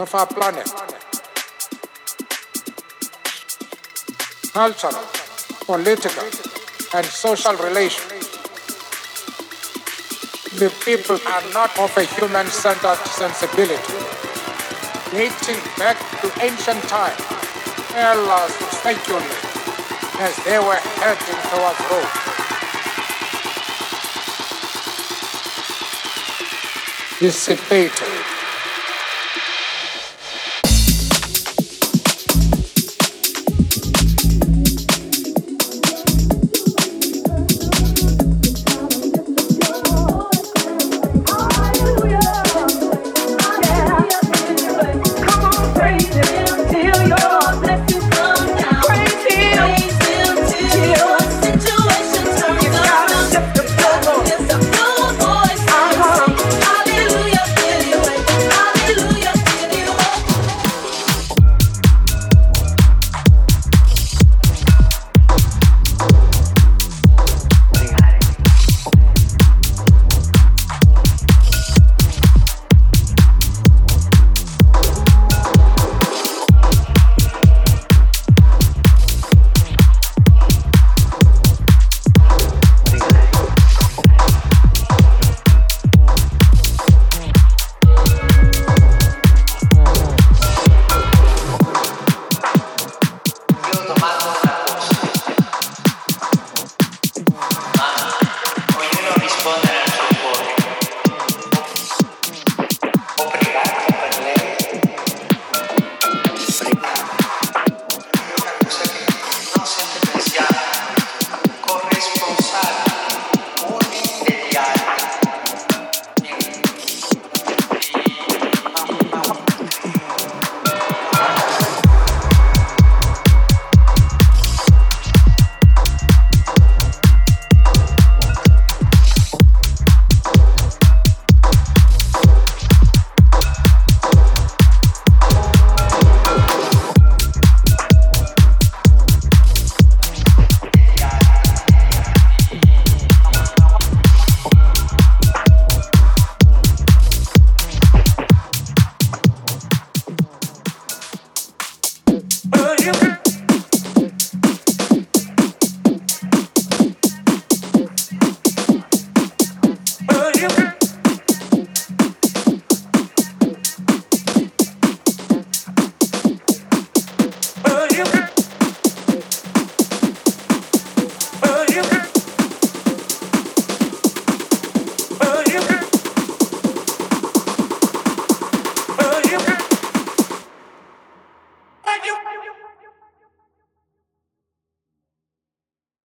of our planet. Cultural, political, and social relations. The people are not of a human-centered sensibility. Dating back to ancient times, elders speculate as they were heading towards Rome. Dissipated